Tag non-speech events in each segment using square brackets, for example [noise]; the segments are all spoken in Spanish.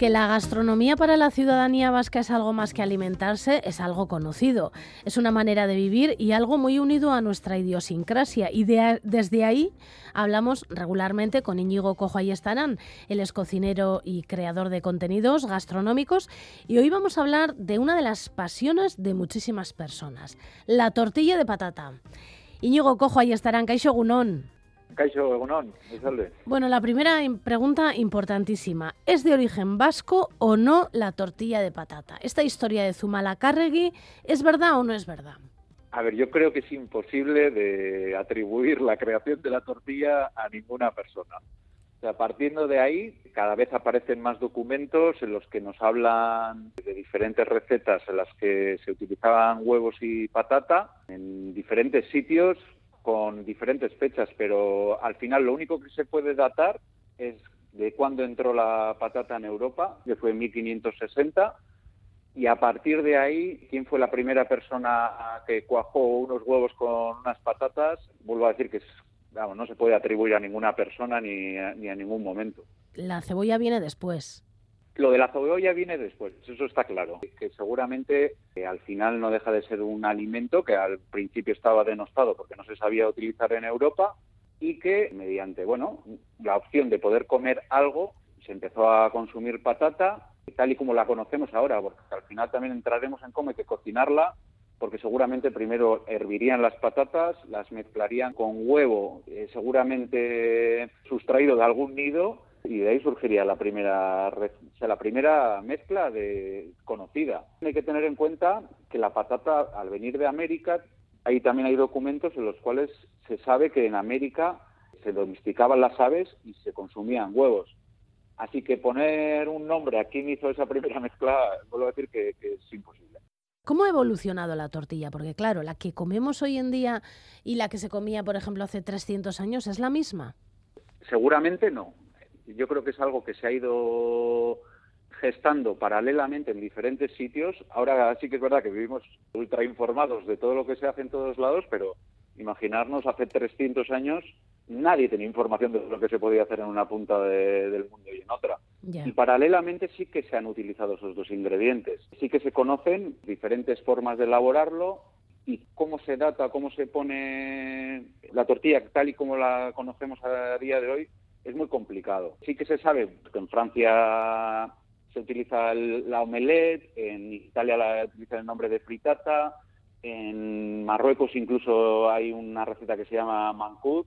Que la gastronomía para la ciudadanía vasca es algo más que alimentarse es algo conocido. Es una manera de vivir y algo muy unido a nuestra idiosincrasia. Y desde ahí hablamos regularmente con Íñigo Cojo Ayestarán. Él es cocinero y creador de contenidos gastronómicos. Y hoy vamos a hablar de una de las pasiones de muchísimas personas, la tortilla de patata. Íñigo Cojo Ayestarán, Caixo Gunón. Bueno, la primera pregunta importantísima. ¿Es de origen vasco o no la tortilla de patata? ¿Esta historia de Zumalacárregui es verdad o no es verdad? A ver, yo creo que es imposible de atribuir la creación de la tortilla a ninguna persona. O sea, partiendo de ahí, cada vez aparecen más documentos en los que nos hablan de diferentes recetas en las que se utilizaban huevos y patata en diferentes sitios con diferentes fechas, pero al final lo único que se puede datar es de cuándo entró la patata en Europa, que fue en 1560, y a partir de ahí, quién fue la primera persona que cuajó unos huevos con unas patatas, vuelvo a decir que no se puede atribuir a ninguna persona ni ni a ningún momento. La cebolla viene después. Lo de la cebolla viene después, eso está claro. Que seguramente eh, al final no deja de ser un alimento que al principio estaba denostado porque no se sabía utilizar en Europa y que mediante, bueno, la opción de poder comer algo, se empezó a consumir patata tal y como la conocemos ahora, porque al final también entraremos en cómo hay que cocinarla, porque seguramente primero hervirían las patatas, las mezclarían con huevo, eh, seguramente sustraído de algún nido, y de ahí surgiría la primera, la primera mezcla de, conocida. Hay que tener en cuenta que la patata, al venir de América, ahí también hay documentos en los cuales se sabe que en América se domesticaban las aves y se consumían huevos. Así que poner un nombre a quién hizo esa primera [laughs] mezcla, vuelvo a decir que, que es imposible. ¿Cómo ha evolucionado la tortilla? Porque claro, la que comemos hoy en día y la que se comía, por ejemplo, hace 300 años, ¿es la misma? Seguramente no yo creo que es algo que se ha ido gestando paralelamente en diferentes sitios. Ahora sí que es verdad que vivimos ultra informados de todo lo que se hace en todos lados, pero imaginarnos hace 300 años nadie tenía información de lo que se podía hacer en una punta del mundo y en otra. Y paralelamente sí que se han utilizado esos dos ingredientes. Sí que se conocen diferentes formas de elaborarlo y cómo se data, cómo se pone la tortilla tal y como la conocemos a día de hoy, es muy complicado. Sí que se sabe que en Francia se utiliza la omelette, en Italia la utiliza el nombre de fritata, en Marruecos incluso hay una receta que se llama mancoud.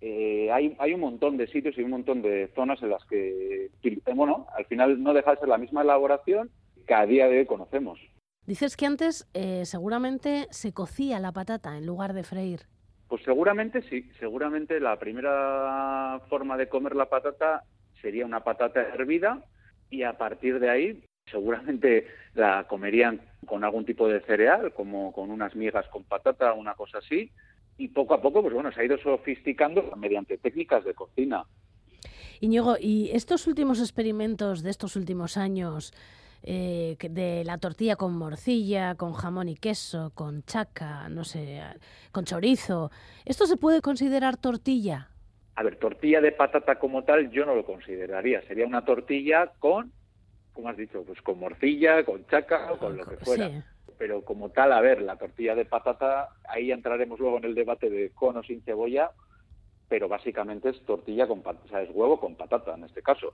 Eh, hay, un montón de sitios y un montón de zonas en las que, bueno, al final no deja de ser la misma elaboración que a día de hoy conocemos. Dices que antes eh, seguramente se cocía la patata en lugar de freír. Pues seguramente sí, seguramente la primera forma de comer la patata sería una patata hervida y a partir de ahí seguramente la comerían con algún tipo de cereal, como con unas migas con patata, una cosa así, y poco a poco, pues bueno, se ha ido sofisticando mediante técnicas de cocina. Iñigo, ¿y estos últimos experimentos de estos últimos años eh, de la tortilla con morcilla, con jamón y queso, con chaca, no sé, con chorizo. ¿Esto se puede considerar tortilla? A ver, tortilla de patata como tal yo no lo consideraría. Sería una tortilla con, como has dicho, pues con morcilla, con chaca o con lo que fuera. Pero como tal, a ver, la tortilla de patata, ahí entraremos luego en el debate de con o sin cebolla, pero básicamente es tortilla con patata, o sea, es huevo con patata en este caso.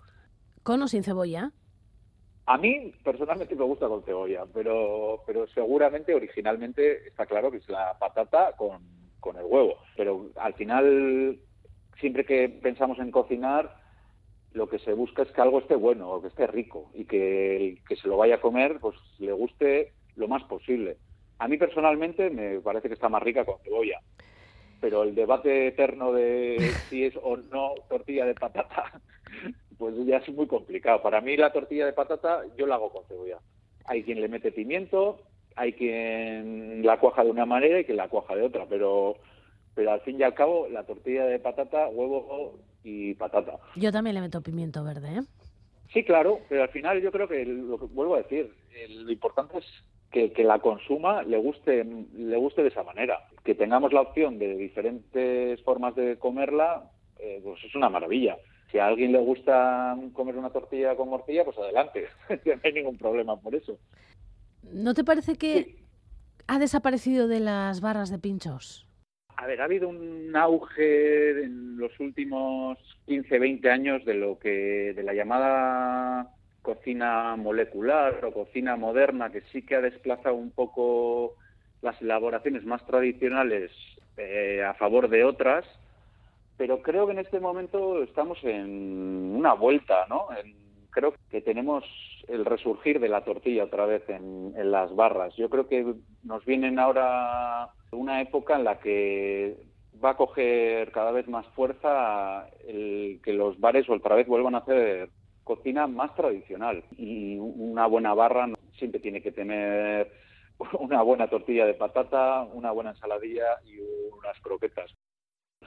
¿Con o sin cebolla? A mí personalmente me gusta con cebolla, pero, pero seguramente originalmente está claro que es la patata con, con el huevo. Pero al final, siempre que pensamos en cocinar, lo que se busca es que algo esté bueno o que esté rico y que el que se lo vaya a comer pues le guste lo más posible. A mí personalmente me parece que está más rica con cebolla, pero el debate eterno de si es o no tortilla de patata pues ya es muy complicado. Para mí la tortilla de patata yo la hago con cebolla. Hay quien le mete pimiento, hay quien la cuaja de una manera y quien la cuaja de otra, pero pero al fin y al cabo la tortilla de patata, huevo y patata. Yo también le meto pimiento verde, ¿eh? Sí, claro, pero al final yo creo que lo que vuelvo a decir, lo importante es que, que, la consuma le guste le guste de esa manera, que tengamos la opción de diferentes formas de comerla, eh, pues es una maravilla Si a alguien le gusta comer una tortilla con morcilla, pues adelante, [laughs] no hay ningún problema por eso. ¿No te parece que ha desaparecido de las barras de pinchos? A ver, ha habido un auge en los últimos 15, 20 años de lo que de la llamada cocina molecular o cocina moderna, que sí que ha desplazado un poco las elaboraciones más tradicionales eh, a favor de otras, pero creo que en este momento estamos en una vuelta, ¿no? creo que tenemos el resurgir de la tortilla otra vez en, las barras. Yo creo que nos vienen ahora una época en la que va a coger cada vez más fuerza el que los bares otra vez vuelvan a hacer cocina más tradicional y una buena barra siempre tiene que tener [laughs] una buena tortilla de patata, una buena ensaladilla y unas croquetas.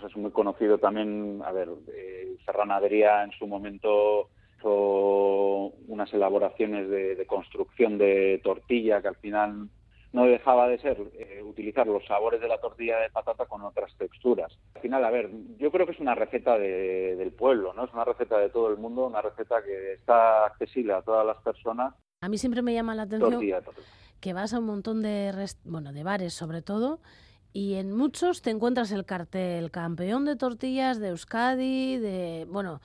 Es muy conocido también, a ver, eh, Serranadería en su momento hizo unas elaboraciones de, construcción de tortilla que al final no dejaba de ser eh, utilizar los sabores de la tortilla de patata con otras texturas. Al final, a ver, yo creo que es una receta del pueblo, ¿no? Es una receta de todo el mundo, una receta que está accesible a todas las personas. A mí siempre me llama la atención que vas a un montón de, bueno, de bares sobre todo y en muchos te encuentras el cartel campeón de tortillas de Euskadi, de, bueno,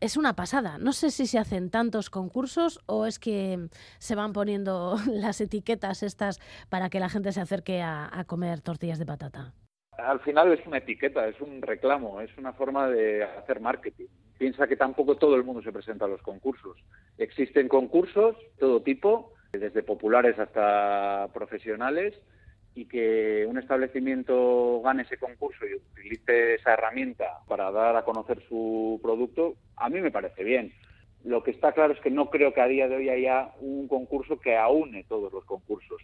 es una pasada. No sé si se hacen tantos concursos o es que se van poniendo [laughs] las etiquetas estas para que la gente se acerque a, comer tortillas de patata. Al final es una etiqueta, es un reclamo, es una forma de hacer marketing. Piensa que tampoco todo el mundo se presenta a los concursos. Existen concursos, todo tipo, desde populares hasta profesionales, y que un establecimiento gane ese concurso y utilice esa herramienta para dar a conocer su producto, a mí me parece bien. Lo que está claro es que no creo que a día de hoy haya un concurso que aúne todos los concursos.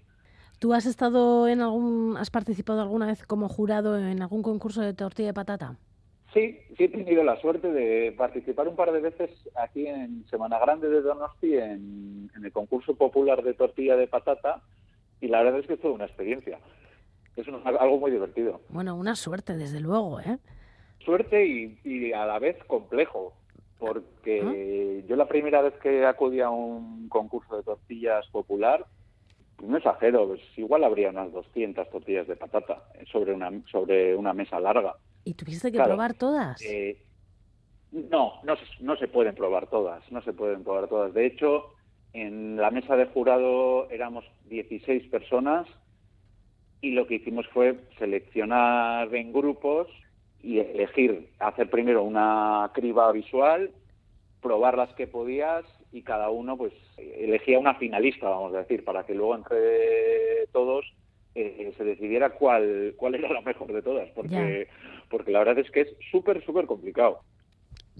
¿Tú has estado en algún, has participado alguna vez como jurado en algún concurso de tortilla de patata? Sí, sí he tenido la suerte de participar un par de veces aquí en Semana Grande de Donosti en, en el concurso popular de tortilla de patata y la verdad es que es toda una experiencia. Es algo muy divertido. Bueno, una suerte, desde luego, ¿eh? Suerte y, a la vez complejo, porque yo la primera vez que acudí a un concurso de tortillas popular, no exagero, pues igual habría unas 200 tortillas de patata sobre una, sobre una mesa larga. ¿Y tuviste que probar todas? Eh, no, no, no se pueden probar todas, no se pueden probar todas. De hecho, en la mesa de jurado éramos 16 personas y lo que hicimos fue seleccionar en grupos y elegir, hacer primero una criba visual, probar las que podías y cada uno pues elegía una finalista, vamos a decir, para que luego entre todos eh, se decidiera cuál, cuál era la mejor de todas, porque, porque la verdad es que es súper, súper complicado.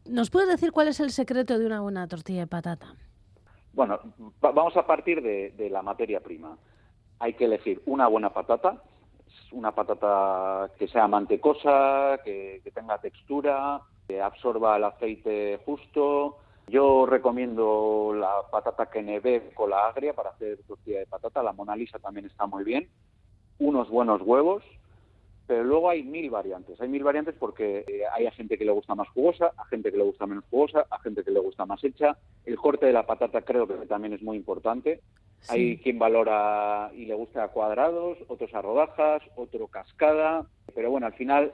¿Nos puedes decir cuál es el secreto de una buena tortilla de patata? Bueno, vamos a partir de, la materia prima. Hay que elegir una buena patata, una patata que sea mantecosa, que, tenga textura, que absorba el aceite justo. Yo recomiendo la patata Kenebe con la agria para hacer tortilla de patata. La Mona Lisa también está muy bien. Unos buenos huevos, pero luego hay mil variantes. Hay mil variantes porque eh, hay a gente que le gusta más jugosa, a gente que le gusta menos jugosa, a gente que le gusta más hecha. El corte de la patata creo que también es muy importante. Hay quien valora y le gusta a cuadrados, otros a rodajas, otro cascada. Pero bueno, al final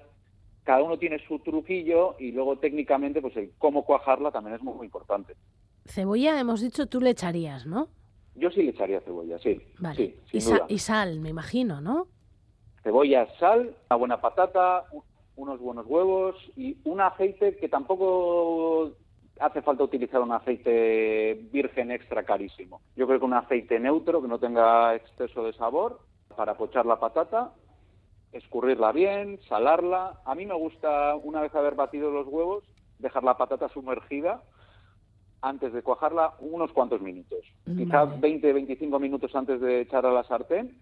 cada uno tiene su truquillo y luego técnicamente pues el cómo cuajarla también es muy, importante. Cebolla, hemos dicho, tú le echarías, ¿no? Yo sí le echaría cebolla, sí. Vale. y, y sal, me imagino, ¿no? Cebolla, sal, una buena patata, unos buenos huevos y un aceite que tampoco hace falta utilizar un aceite virgen extra carísimo. Yo creo que un aceite neutro que no tenga exceso de sabor para pochar la patata, escurrirla bien, salarla. A mí me gusta, una vez haber batido los huevos, dejar la patata sumergida antes de cuajarla unos cuantos minutos. Quizás 20-25 minutos antes de echar a la sartén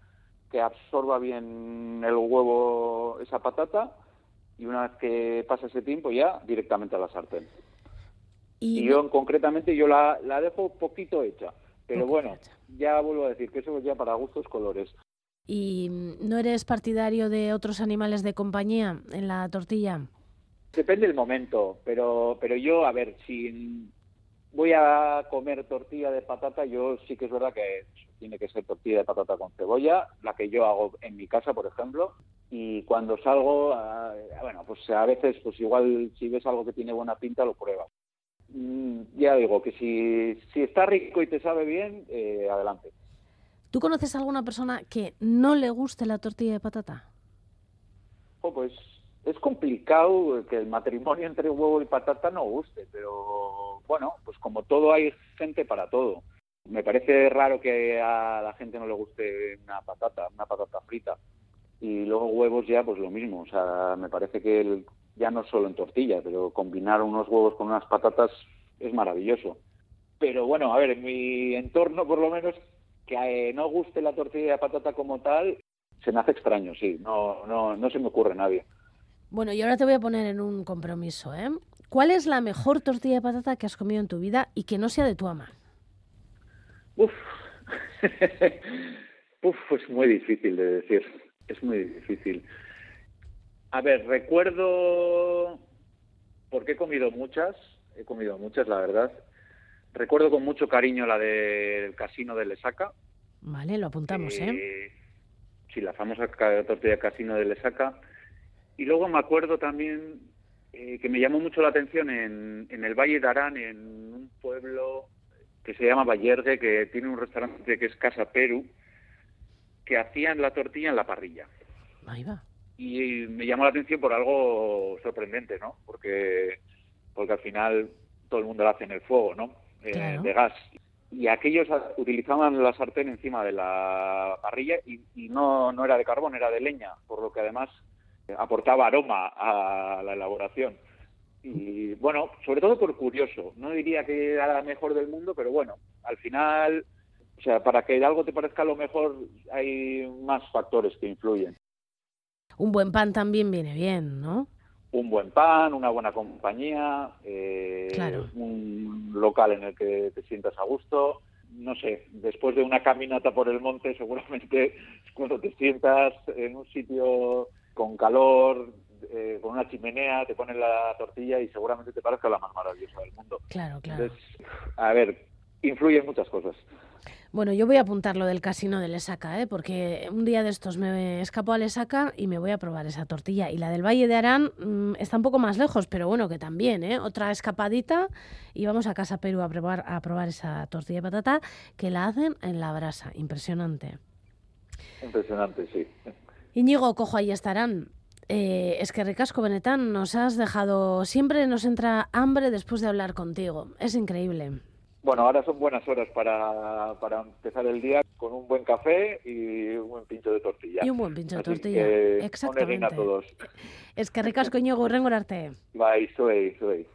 que absorba bien el huevo esa patata y una vez que pasa ese tiempo ya directamente a la sartén. Y, yo concretamente yo la, la dejo poquito hecha, pero bueno, ya vuelvo a decir que eso es ya para gustos colores. ¿Y no eres partidario de otros animales de compañía en la tortilla? Depende del momento, pero, pero yo, a ver, si voy a comer tortilla de patata, yo sí que es verdad que tiene que ser tortilla de patata con cebolla, la que yo hago en mi casa, por ejemplo, y cuando salgo, ah, bueno, pues a veces, pues igual si ves algo que tiene buena pinta, lo pruebas. Mm, ya digo que si, si está rico y te sabe bien, eh, adelante. ¿Tú conoces a alguna persona que no le guste la tortilla de patata? Oh, pues es complicado que el matrimonio entre huevo y patata no guste, pero bueno, pues como todo hay gente para todo. Me parece raro que a la gente no le guste una patata, una patata frita. Y luego huevos ya, pues lo mismo. O sea, me parece que el, ya no solo en tortilla, pero combinar unos huevos con unas patatas es maravilloso. Pero bueno, a ver, en mi entorno por lo menos, que no guste la tortilla de patata como tal, se me hace extraño, sí, no, no, no se me ocurre nadie. Bueno, y ahora te voy a poner en un compromiso, ¿eh? ¿Cuál es la mejor tortilla de patata que has comido en tu vida y que no sea de tu ama? Uf, [laughs] Uf es muy difícil de decir, es muy difícil. A ver, recuerdo, porque he comido muchas, he comido muchas, la verdad. Recuerdo con mucho cariño la del casino de Lesaca. Vale, lo apuntamos, ¿eh? ¿eh? Sí, la famosa tortilla casino de Lesaca. Y luego me acuerdo también eh, que me llamó mucho la atención en, en el Valle de Arán, en un pueblo que se llama Vallergue, que tiene un restaurante que es Casa Perú, que hacían la tortilla en la parrilla. Ahí va y me llamó la atención por algo sorprendente, ¿no? Porque, porque al final todo el mundo lo hace en el fuego, ¿no? Eh, de gas. Y aquellos utilizaban la sartén encima de la parrilla y, no, no era de carbón, era de leña, por lo que además aportaba aroma a la elaboración. Y bueno, sobre todo por curioso. No diría que era la mejor del mundo, pero bueno, al final, o sea, para que algo te parezca lo mejor hay más factores que influyen. Un buen pan también viene bien, ¿no? Un buen pan, una buena compañía, eh, un local en el que te sientas a gusto. No sé, después de una caminata por el monte, [laughs] seguramente cuando te sientas en un sitio con calor, con una chimenea, te ponen la tortilla y seguramente te parezca la más maravillosa del mundo. Claro, claro. a ver, influyen muchas cosas. Bueno, yo voy a apuntar lo del casino de Lesaca, ¿eh? porque un día de estos me escapo a Lesaca y me voy a probar esa tortilla. Y la del Valle de Arán mm, está un poco más lejos, pero bueno, que también, ¿eh? Otra escapadita y vamos a Casa Perú a probar, a probar esa tortilla de patata que la hacen en la brasa. Impresionante. Impresionante, sí. Íñigo, cojo, ahí estarán. Eh, es que ricasco, Benetán, nos has dejado... Siempre nos entra hambre después de hablar contigo. Es increíble. Bueno, ahora son buenas horas para, para empezar el día con un buen café y un buen pincho de tortilla. Y un buen pincho de tortilla, que, exactamente. a todos. Es que ricasco, Iñigo, arte. Bai, zuei, zuei.